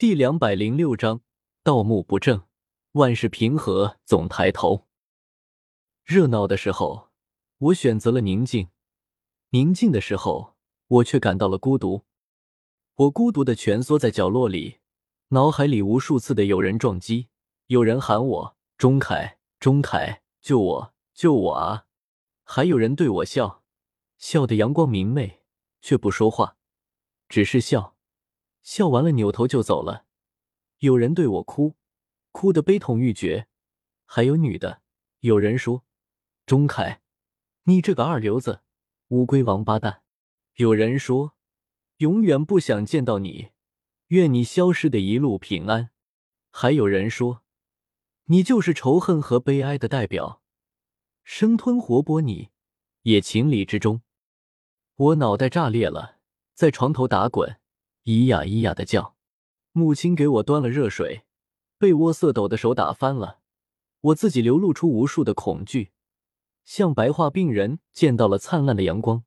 第两百零六章，盗墓不正，万事平和总抬头。热闹的时候，我选择了宁静；宁静的时候，我却感到了孤独。我孤独的蜷缩在角落里，脑海里无数次的有人撞击，有人喊我钟凯，钟凯，救我，救我啊！还有人对我笑，笑得阳光明媚，却不说话，只是笑。笑完了，扭头就走了。有人对我哭，哭得悲痛欲绝。还有女的，有人说：“钟凯，你这个二流子，乌龟王八蛋。”有人说：“永远不想见到你，愿你消失的一路平安。”还有人说：“你就是仇恨和悲哀的代表，生吞活剥你，也情理之中。”我脑袋炸裂了，在床头打滚。咿呀咿呀的叫，母亲给我端了热水，被窝瑟抖的手打翻了，我自己流露出无数的恐惧，像白化病人见到了灿烂的阳光。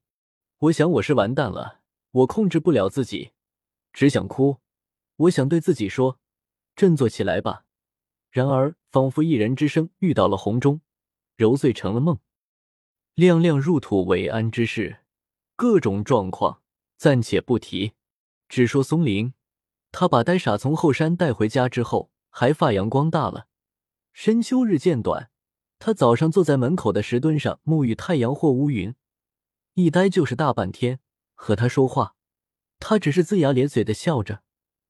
我想我是完蛋了，我控制不了自己，只想哭。我想对自己说：“振作起来吧。”然而，仿佛一人之声遇到了红钟，揉碎成了梦。亮亮入土为安之事，各种状况暂且不提。只说松林，他把呆傻从后山带回家之后，还发扬光大了。深秋日渐短，他早上坐在门口的石墩上沐浴太阳或乌云，一呆就是大半天。和他说话，他只是龇牙咧嘴的笑着，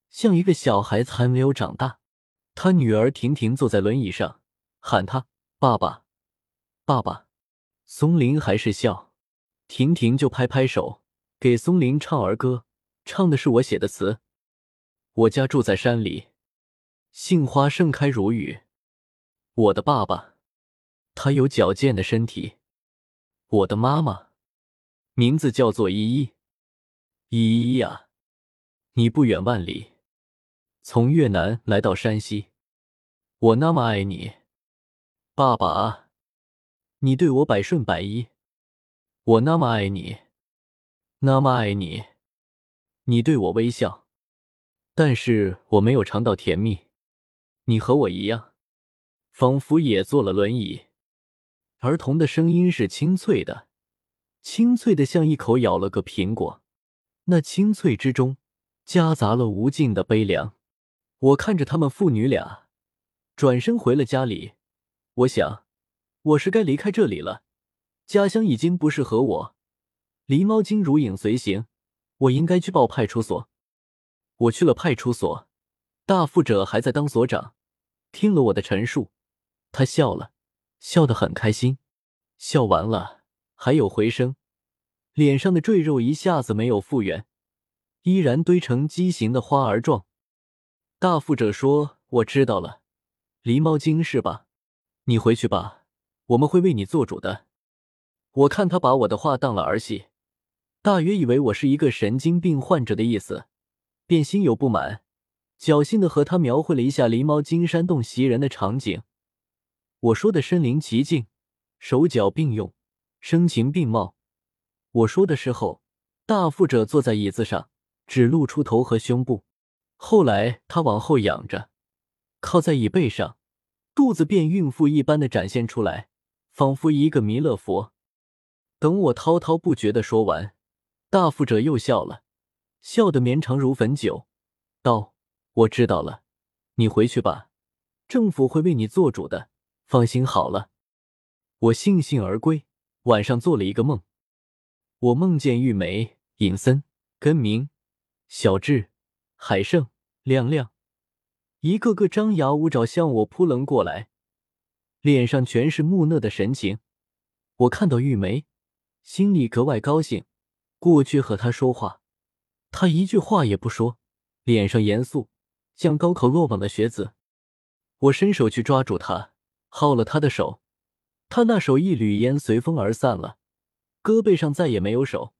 像一个小孩子还没有长大。他女儿婷婷坐在轮椅上，喊他爸爸，爸爸。松林还是笑，婷婷就拍拍手，给松林唱儿歌。唱的是我写的词。我家住在山里，杏花盛开如雨。我的爸爸，他有矫健的身体。我的妈妈，名字叫做依依。依依呀，你不远万里，从越南来到山西，我那么爱你，爸爸啊，你对我百顺百依，我那么爱你，那么爱你。你对我微笑，但是我没有尝到甜蜜。你和我一样，仿佛也坐了轮椅。儿童的声音是清脆的，清脆的像一口咬了个苹果。那清脆之中夹杂了无尽的悲凉。我看着他们父女俩，转身回了家里。我想，我是该离开这里了。家乡已经不适合我。狸猫精如影随形。我应该去报派出所。我去了派出所，大副者还在当所长，听了我的陈述，他笑了，笑得很开心。笑完了还有回声，脸上的赘肉一下子没有复原，依然堆成畸形的花儿状。大副者说：“我知道了，狸猫精是吧？你回去吧，我们会为你做主的。”我看他把我的话当了儿戏。大约以为我是一个神经病患者的意思，便心有不满，侥幸的和他描绘了一下狸猫精山洞袭人的场景。我说的身临其境，手脚并用，声情并茂。我说的时候，大腹者坐在椅子上，只露出头和胸部。后来他往后仰着，靠在椅背上，肚子便孕妇一般的展现出来，仿佛一个弥勒佛。等我滔滔不绝的说完。大富者又笑了，笑得绵长如汾酒，道：“我知道了，你回去吧，政府会为你做主的，放心好了。”我悻悻而归。晚上做了一个梦，我梦见玉梅、尹森、根明、小智、海胜、亮亮，一个个张牙舞爪向我扑棱过来，脸上全是木讷的神情。我看到玉梅，心里格外高兴。过去和他说话，他一句话也不说，脸上严肃，像高考落榜的学子。我伸手去抓住他，薅了他的手，他那手一缕烟随风而散了，胳膊上再也没有手。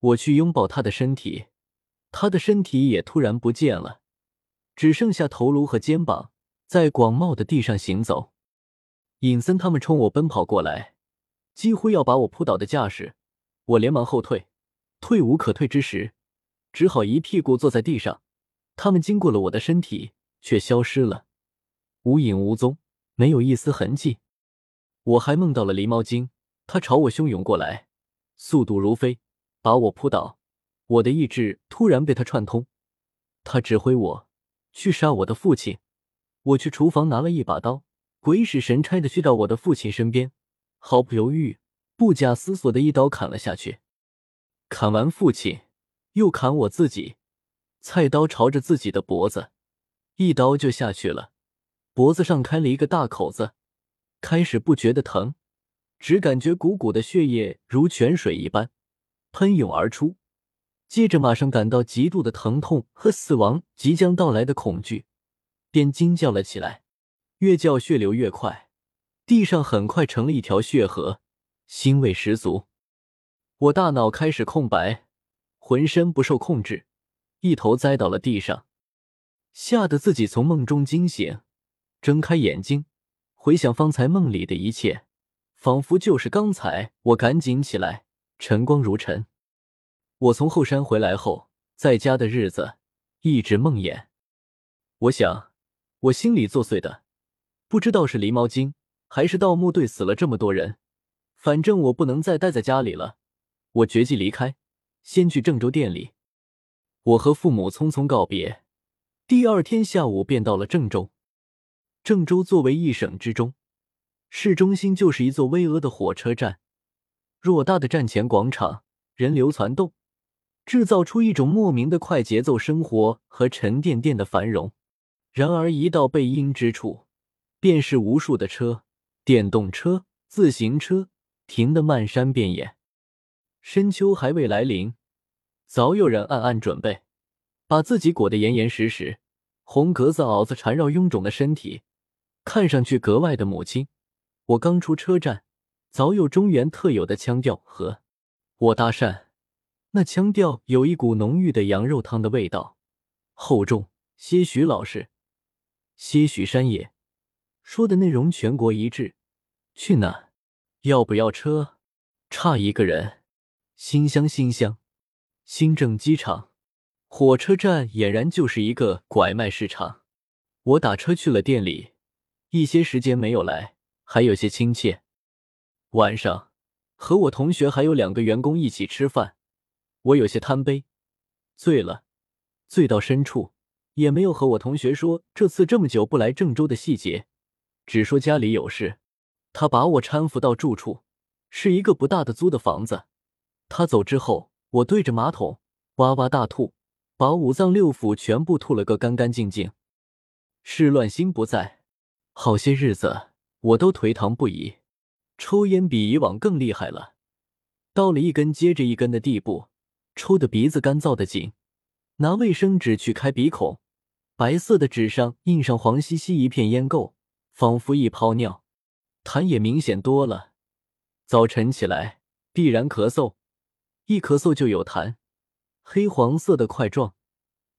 我去拥抱他的身体，他的身体也突然不见了，只剩下头颅和肩膀在广袤的地上行走。尹森他们冲我奔跑过来，几乎要把我扑倒的架势，我连忙后退。退无可退之时，只好一屁股坐在地上，他们经过了我的身体，却消失了，无影无踪，没有一丝痕迹。我还梦到了狸猫精，它朝我汹涌过来，速度如飞，把我扑倒。我的意志突然被他串通，他指挥我去杀我的父亲。我去厨房拿了一把刀，鬼使神差的去到我的父亲身边，毫不犹豫、不假思索的一刀砍了下去。砍完父亲，又砍我自己。菜刀朝着自己的脖子，一刀就下去了，脖子上开了一个大口子。开始不觉得疼，只感觉股股的血液如泉水一般喷涌而出。接着马上感到极度的疼痛和死亡即将到来的恐惧，便惊叫了起来。越叫血流越快，地上很快成了一条血河，腥味十足。我大脑开始空白，浑身不受控制，一头栽倒了地上，吓得自己从梦中惊醒，睁开眼睛。回想方才梦里的一切，仿佛就是刚才。我赶紧起来，晨光如晨。我从后山回来后，在家的日子一直梦魇。我想，我心里作祟的，不知道是狸猫精还是盗墓队死了这么多人。反正我不能再待在家里了，我决计离开，先去郑州店里。我和父母匆匆告别，第二天下午便到了郑州。郑州作为一省之中，市中心就是一座巍峨的火车站，偌大的站前广场，人流攒动，制造出一种莫名的快节奏生活和沉甸甸的繁荣。然而，一到背阴之处，便是无数的车，电动车、自行车停得漫山遍野。深秋还未来临，早有人暗暗准备，把自己裹得严严实实，红格子袄子缠绕臃肿的身体。看上去格外的母亲。我刚出车站，早有中原特有的腔调和我搭讪。那腔调有一股浓郁的羊肉汤的味道，厚重，些许老实，些许山野。说的内容全国一致。去哪？要不要车？差一个人。新乡，新乡，新郑机场，火车站俨然就是一个拐卖市场。我打车去了店里。一些时间没有来，还有些亲切。晚上和我同学还有两个员工一起吃饭，我有些贪杯，醉了，醉到深处，也没有和我同学说这次这么久不来郑州的细节，只说家里有事。他把我搀扶到住处，是一个不大的租的房子。他走之后，我对着马桶哇哇大吐，把五脏六腑全部吐了个干干净净。事乱心不在。好些日子，我都颓唐不已，抽烟比以往更厉害了，到了一根接着一根的地步，抽的鼻子干燥的紧，拿卫生纸去开鼻孔，白色的纸上印上黄兮兮一片烟垢，仿佛一泡尿，痰也明显多了。早晨起来必然咳嗽，一咳嗽就有痰，黑黄色的块状，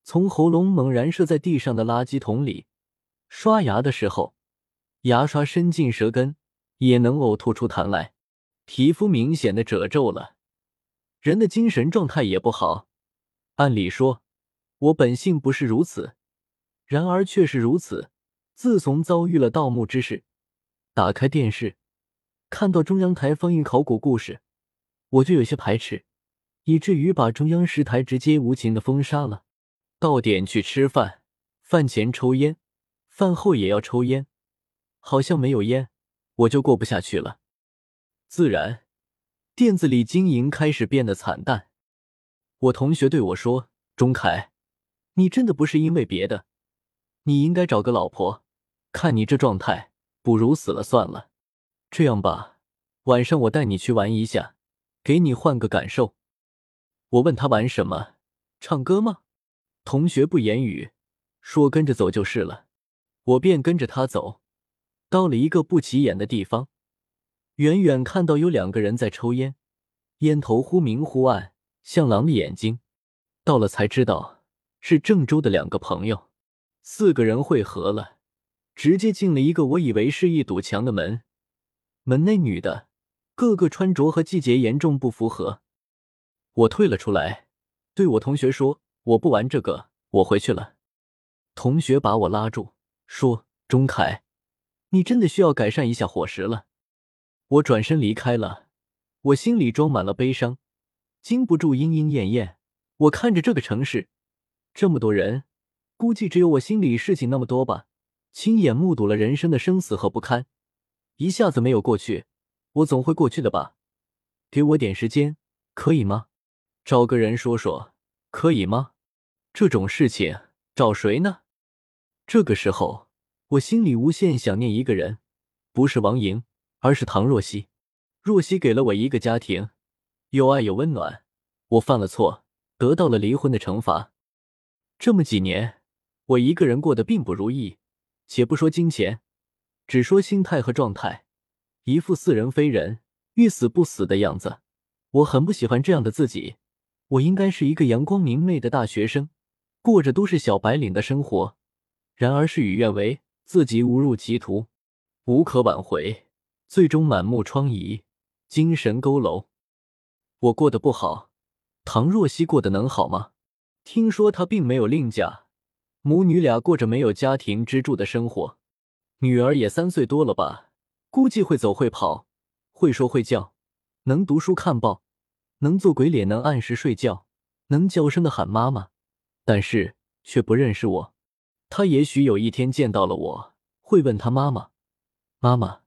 从喉咙猛然射在地上的垃圾桶里，刷牙的时候。牙刷伸进舌根，也能呕吐出痰来，皮肤明显的褶皱了，人的精神状态也不好。按理说，我本性不是如此，然而却是如此。自从遭遇了盗墓之事，打开电视，看到中央台放映考古故事，我就有些排斥，以至于把中央十台直接无情的封杀了。到点去吃饭，饭前抽烟，饭后也要抽烟。好像没有烟，我就过不下去了。自然，店子里经营开始变得惨淡。我同学对我说：“钟凯，你真的不是因为别的，你应该找个老婆。看你这状态，不如死了算了。这样吧，晚上我带你去玩一下，给你换个感受。”我问他玩什么？唱歌吗？同学不言语，说跟着走就是了。我便跟着他走。到了一个不起眼的地方，远远看到有两个人在抽烟，烟头忽明忽暗，像狼的眼睛。到了才知道是郑州的两个朋友，四个人汇合了，直接进了一个我以为是一堵墙的门。门内女的个个穿着和季节严重不符合，我退了出来，对我同学说：“我不玩这个，我回去了。”同学把我拉住，说：“钟凯，你真的需要改善一下伙食了。”我转身离开了，我心里装满了悲伤，禁不住莺莺燕燕。我看着这个城市，这么多人，估计只有我心里事情那么多吧。亲眼目睹了人生的生死和不堪，一下子没有过去，我总会过去的吧？给我点时间，可以吗？找个人说说，可以吗？这种事情找谁呢？这个时候，我心里无限想念一个人，不是王莹，而是唐若曦。若曦给了我一个家庭，有爱有温暖。我犯了错，得到了离婚的惩罚。这么几年，我一个人过得并不如意。且不说金钱，只说心态和状态，一副似人非人、欲死不死的样子。我很不喜欢这样的自己。我应该是一个阳光明媚的大学生，过着都市小白领的生活。然而事与愿违，自己误入歧途，无可挽回，最终满目疮痍，精神佝偻。我过得不好，唐若曦过得能好吗？听说她并没有另嫁。母女俩过着没有家庭支柱的生活，女儿也三岁多了吧，估计会走会跑，会说会叫，能读书看报，能做鬼脸，能按时睡觉，能叫声的喊妈妈，但是却不认识我。他也许有一天见到了我，会问他妈妈：“妈妈，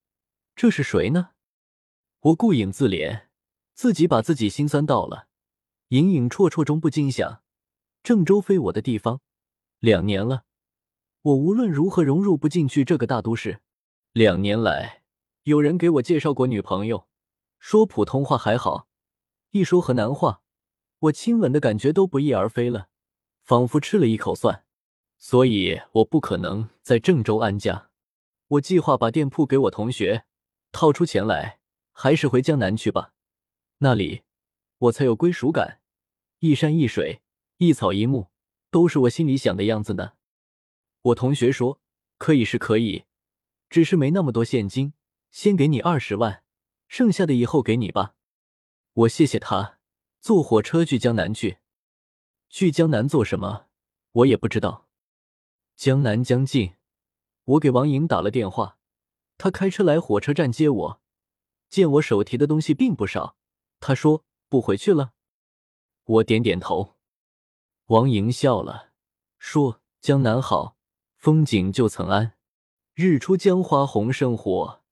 这是谁呢？”我顾影自怜，自己把自己心酸到了，隐隐绰绰中不禁想：郑州非我的地方。两年了，我无论如何融入不进去这个大都市。两年来，有人给我介绍过女朋友，说普通话还好，一说河南话，我亲吻的感觉都不翼而飞了，仿佛吃了一口蒜。所以我不可能在郑州安家。我计划把店铺给我同学，套出钱来，还是回江南去吧。那里我才有归属感，一山一水，一草一木。都是我心里想的样子呢。我同学说可以是可以，只是没那么多现金，先给你二十万，剩下的以后给你吧。我谢谢他，坐火车去江南去。去江南做什么？我也不知道。江南将近，我给王莹打了电话，他开车来火车站接我。见我手提的东西并不少，他说不回去了。我点点头。王莹笑了，说：“江南好，风景旧曾谙。日出江花红胜火，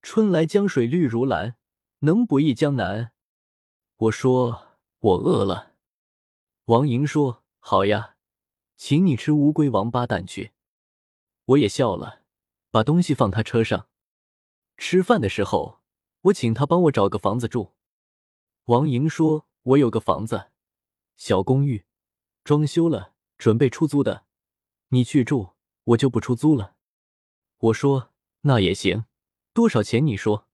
春来江水绿如蓝，能不忆江南？”我说：“我饿了。”王莹说：“好呀，请你吃乌龟王八蛋去。”我也笑了，把东西放他车上。吃饭的时候，我请他帮我找个房子住。王莹说：“我有个房子，小公寓。”装修了，准备出租的，你去住，我就不出租了。我说那也行，多少钱你说？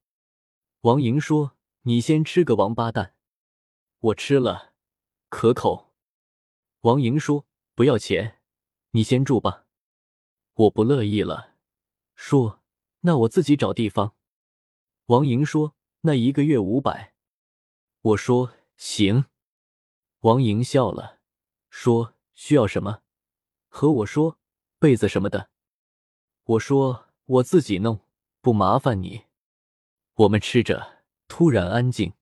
王莹说你先吃个王八蛋，我吃了，可口。王莹说不要钱，你先住吧。我不乐意了，说那我自己找地方。王莹说那一个月五百。我说行。王莹笑了。说需要什么，和我说被子什么的。我说我自己弄，不麻烦你。我们吃着，突然安静。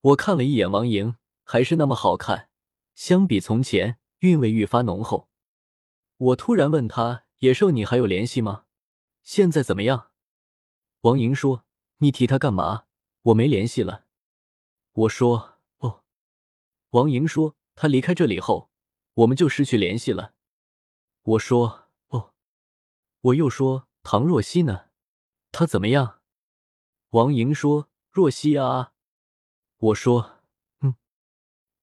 我看了一眼王莹，还是那么好看，相比从前，韵味愈发浓厚。我突然问他：“野兽，你还有联系吗？现在怎么样？”王莹说：“你提他干嘛？我没联系了。”我说：“哦。”王莹说：“他离开这里后。”我们就失去联系了。我说：“哦。”我又说：“唐若曦呢？她怎么样？”王莹说：“若曦啊。”我说：“嗯。”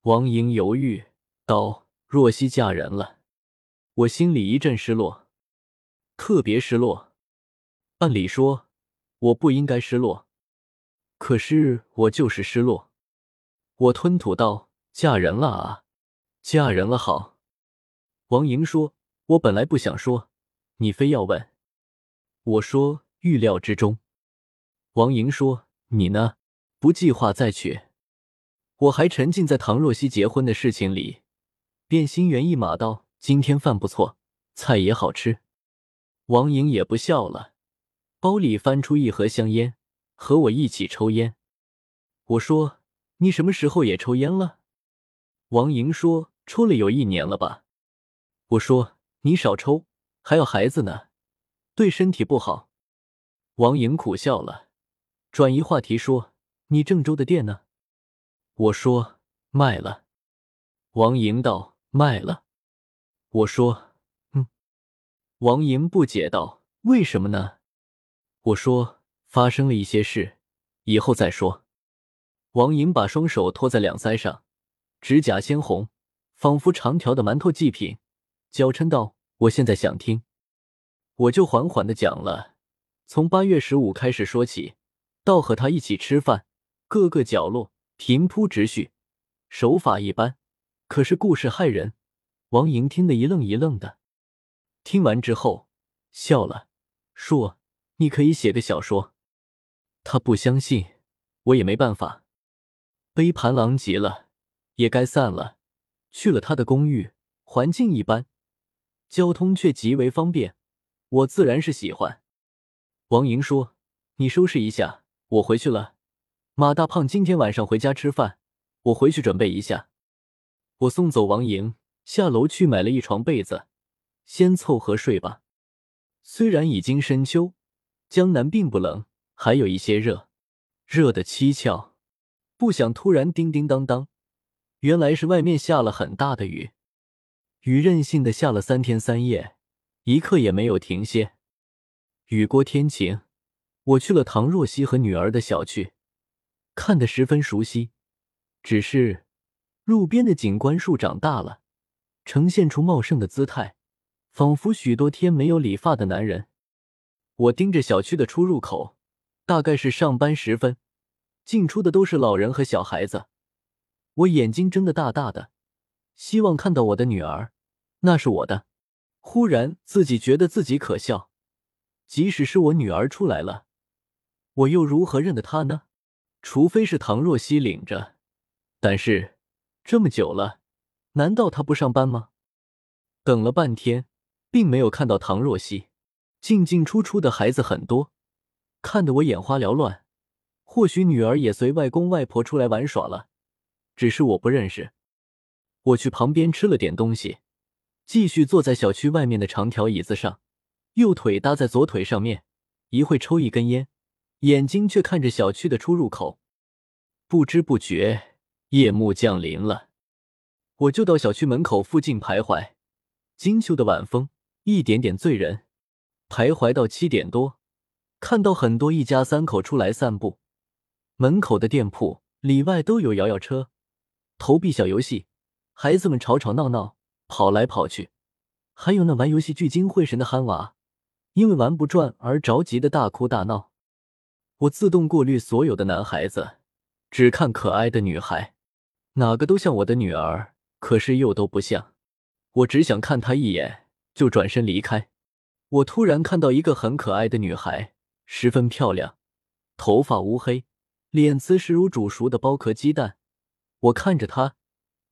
王莹犹豫道：“若曦嫁人了。”我心里一阵失落，特别失落。按理说我不应该失落，可是我就是失落。我吞吐道：“嫁人了啊。”嫁人了，好。王莹说：“我本来不想说，你非要问。”我说：“预料之中。”王莹说：“你呢？不计划再娶？”我还沉浸在唐若曦结婚的事情里，便心猿意马道：“今天饭不错，菜也好吃。王莹也不笑了，包里翻出一盒香烟，和我一起抽烟。我说：“你什么时候也抽烟了？”王莹说：“抽了有一年了吧。”我说：“你少抽，还有孩子呢，对身体不好。”王莹苦笑了，转移话题说：“你郑州的店呢？”我说：“卖了。”王莹道：“卖了。”我说：“嗯。”王莹不解道：“为什么呢？”我说：“发生了一些事，以后再说。”王莹把双手托在两腮上。指甲鲜红，仿佛长条的馒头祭品，娇嗔道：“我现在想听，我就缓缓的讲了，从八月十五开始说起，到和他一起吃饭，各个角落平铺直叙，手法一般，可是故事骇人。”王莹听得一愣一愣的，听完之后笑了，说：“你可以写个小说。”他不相信，我也没办法。杯盘狼藉了。也该散了，去了他的公寓，环境一般，交通却极为方便，我自然是喜欢。王莹说：“你收拾一下，我回去了。马大胖今天晚上回家吃饭，我回去准备一下。”我送走王莹，下楼去买了一床被子，先凑合睡吧。虽然已经深秋，江南并不冷，还有一些热，热的蹊跷，不想突然叮叮当当。原来是外面下了很大的雨，雨任性的下了三天三夜，一刻也没有停歇。雨过天晴，我去了唐若曦和女儿的小区，看得十分熟悉。只是路边的景观树长大了，呈现出茂盛的姿态，仿佛许多天没有理发的男人。我盯着小区的出入口，大概是上班时分，进出的都是老人和小孩子。我眼睛睁得大大的，希望看到我的女儿，那是我的。忽然自己觉得自己可笑，即使是我女儿出来了，我又如何认得她呢？除非是唐若曦领着。但是这么久了，难道她不上班吗？等了半天，并没有看到唐若曦，进进出出的孩子很多，看得我眼花缭乱。或许女儿也随外公外婆出来玩耍了。只是我不认识。我去旁边吃了点东西，继续坐在小区外面的长条椅子上，右腿搭在左腿上面，一会抽一根烟，眼睛却看着小区的出入口。不知不觉，夜幕降临了，我就到小区门口附近徘徊。金秋的晚风一点点醉人，徘徊到七点多，看到很多一家三口出来散步，门口的店铺里外都有摇摇车。投币小游戏，孩子们吵吵闹闹，跑来跑去，还有那玩游戏聚精会神的憨娃，因为玩不转而着急的大哭大闹。我自动过滤所有的男孩子，只看可爱的女孩，哪个都像我的女儿，可是又都不像。我只想看她一眼，就转身离开。我突然看到一个很可爱的女孩，十分漂亮，头发乌黑，脸瓷实如煮熟的剥壳鸡蛋。我看着她，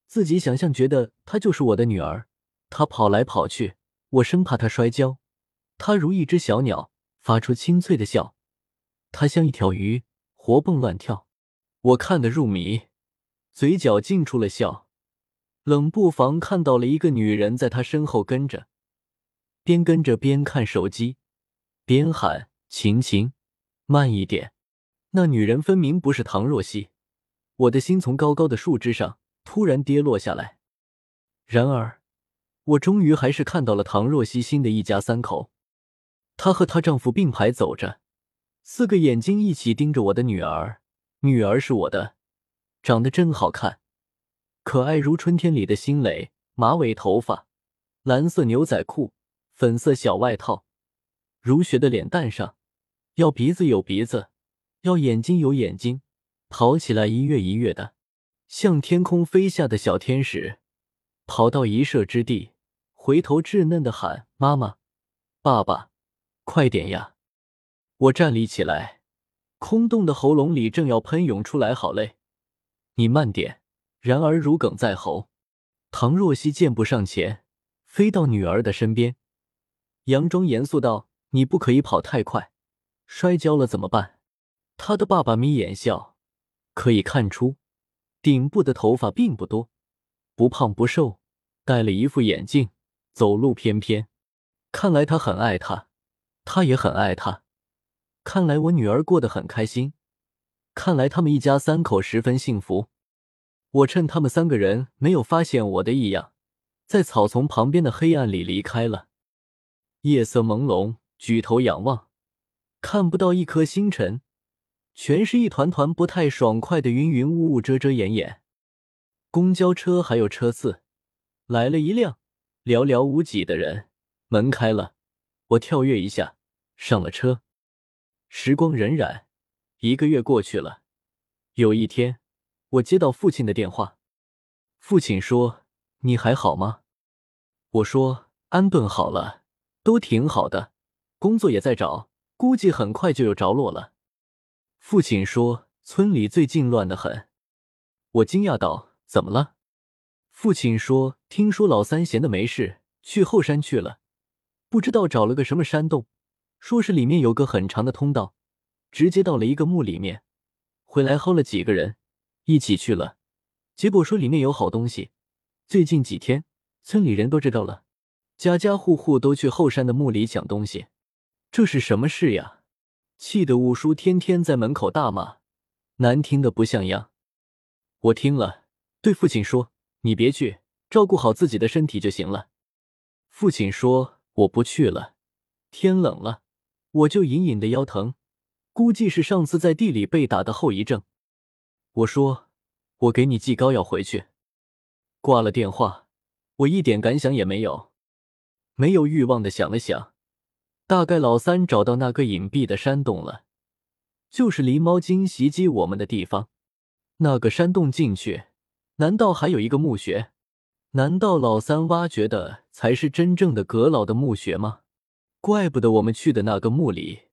自己想象，觉得她就是我的女儿。她跑来跑去，我生怕她摔跤。她如一只小鸟，发出清脆的笑。他像一条鱼，活蹦乱跳。我看得入迷，嘴角尽出了笑。冷不防看到了一个女人在他身后跟着，边跟着边看手机，边喊：“晴晴，慢一点。”那女人分明不是唐若曦。我的心从高高的树枝上突然跌落下来。然而，我终于还是看到了唐若曦新的一家三口。她和她丈夫并排走着，四个眼睛一起盯着我的女儿。女儿是我的，长得真好看，可爱如春天里的新蕾，马尾头发，蓝色牛仔裤，粉色小外套，如雪的脸蛋上，要鼻子有鼻子，要眼睛有眼睛。跑起来一跃一跃的，像天空飞下的小天使，跑到一射之地，回头稚嫩的喊：“妈妈，爸爸，快点呀！”我站立起来，空洞的喉咙里正要喷涌出来，好累。你慢点。然而如鲠在喉。唐若曦健步上前，飞到女儿的身边，佯装严肃道：“你不可以跑太快，摔跤了怎么办？”他的爸爸眯眼笑，可以看出顶部的头发并不多，不胖不瘦，戴了一副眼镜，走路翩翩。看来他很爱他，他也很爱他。看来我女儿过得很开心，看来他们一家三口十分幸福。我趁他们三个人没有发现我的异样，在草丛旁边的黑暗里离开了。夜色朦胧，举头仰望，看不到一颗星辰，全是一团团不太爽快的云云雾雾，遮遮掩掩。公交车还有车次，来了一辆，寥寥无几的人。门开了，我跳跃一下上了车。时光荏苒，一个月过去了。有一天，我接到父亲的电话，父亲说：“你还好吗？”我说：“安顿好了，都挺好的，工作也在找，估计很快就有着落了。”父亲说：“村里最近乱得很。”我惊讶道：“怎么了？”父亲说：“听说老三闲的没事，去后山去了，不知道找了个什么山洞。”说是里面有个很长的通道，直接到了一个墓里面。回来薅了几个人一起去了，结果说里面有好东西。最近几天村里人都知道了，家家户户都去后山的墓里抢东西。这是什么事呀？气得五叔天天在门口大骂，难听的不像样。我听了，对父亲说：“你别去，照顾好自己的身体就行了。”父亲说：“我不去了，天冷了。”我就隐隐的腰疼，估计是上次在地里被打的后遗症。我说：“我给你寄膏药回去。”挂了电话，我一点感想也没有，没有欲望的想了想，大概老三找到那个隐蔽的山洞了，就是狸猫精袭击我们的地方。那个山洞进去，难道还有一个墓穴？难道老三挖掘的才是真正的阁老的墓穴吗？怪不得我们去的那个墓里，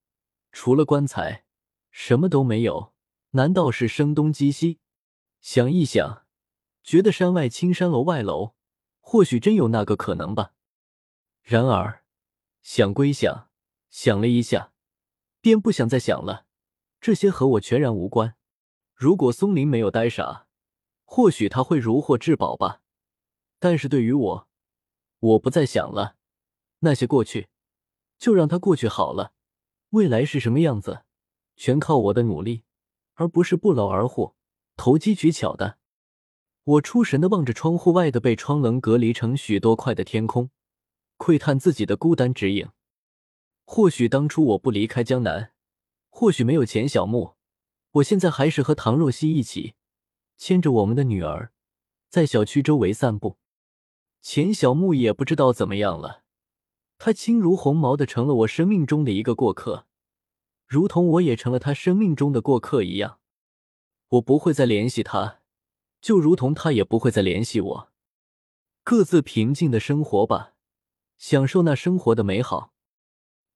除了棺材，什么都没有。难道是声东击西？想一想，觉得山外青山楼外楼，或许真有那个可能吧。然而，想归想，想了一下，便不想再想了。这些和我全然无关。如果松林没有呆傻，或许他会如获至宝吧。但是对于我，我不再想了。那些过去。就让他过去好了，未来是什么样子，全靠我的努力，而不是不劳而获、投机取巧的。我出神的望着窗户外的被窗棱隔离成许多块的天空，窥探自己的孤单指影。或许当初我不离开江南，或许没有钱小木，我现在还是和唐若曦一起，牵着我们的女儿，在小区周围散步。钱小木也不知道怎么样了。他轻如鸿毛的成了我生命中的一个过客，如同我也成了他生命中的过客一样。我不会再联系他，就如同他也不会再联系我。各自平静的生活吧，享受那生活的美好。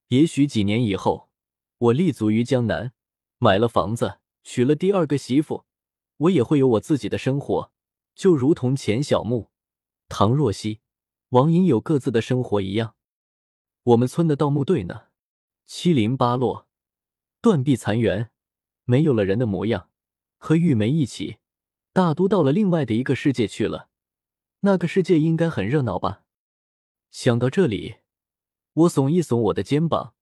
也许几年以后，我立足于江南，买了房子，娶了第二个媳妇，我也会有我自己的生活，就如同钱小木、唐若曦、王莹有各自的生活一样。我们村的盗墓队呢？七零八落，断壁残垣，没有了人的模样。和玉梅一起，大都到了另外的一个世界去了。那个世界应该很热闹吧？想到这里，我耸一耸我的肩膀，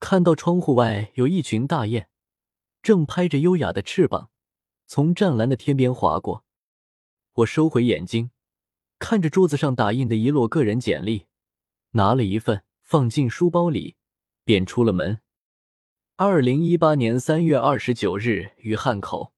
看到窗户外有一群大雁，正拍着优雅的翅膀，从湛蓝的天边划过。我收回眼睛，看着桌子上打印的一摞个人简历，拿了一份。放进书包里，便出了门。二零一八年三月二十九日，于汉口。